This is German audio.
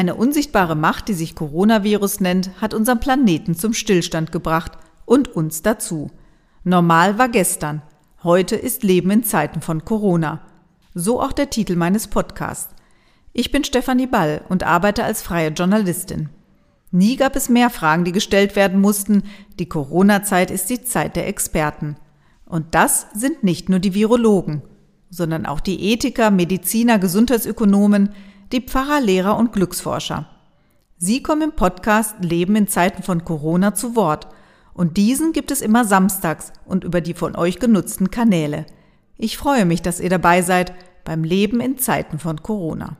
Eine unsichtbare Macht, die sich Coronavirus nennt, hat unseren Planeten zum Stillstand gebracht und uns dazu. Normal war gestern. Heute ist Leben in Zeiten von Corona. So auch der Titel meines Podcasts. Ich bin Stefanie Ball und arbeite als freie Journalistin. Nie gab es mehr Fragen, die gestellt werden mussten. Die Corona-Zeit ist die Zeit der Experten. Und das sind nicht nur die Virologen, sondern auch die Ethiker, Mediziner, Gesundheitsökonomen, die Pfarrer, Lehrer und Glücksforscher. Sie kommen im Podcast Leben in Zeiten von Corona zu Wort und diesen gibt es immer samstags und über die von euch genutzten Kanäle. Ich freue mich, dass ihr dabei seid beim Leben in Zeiten von Corona.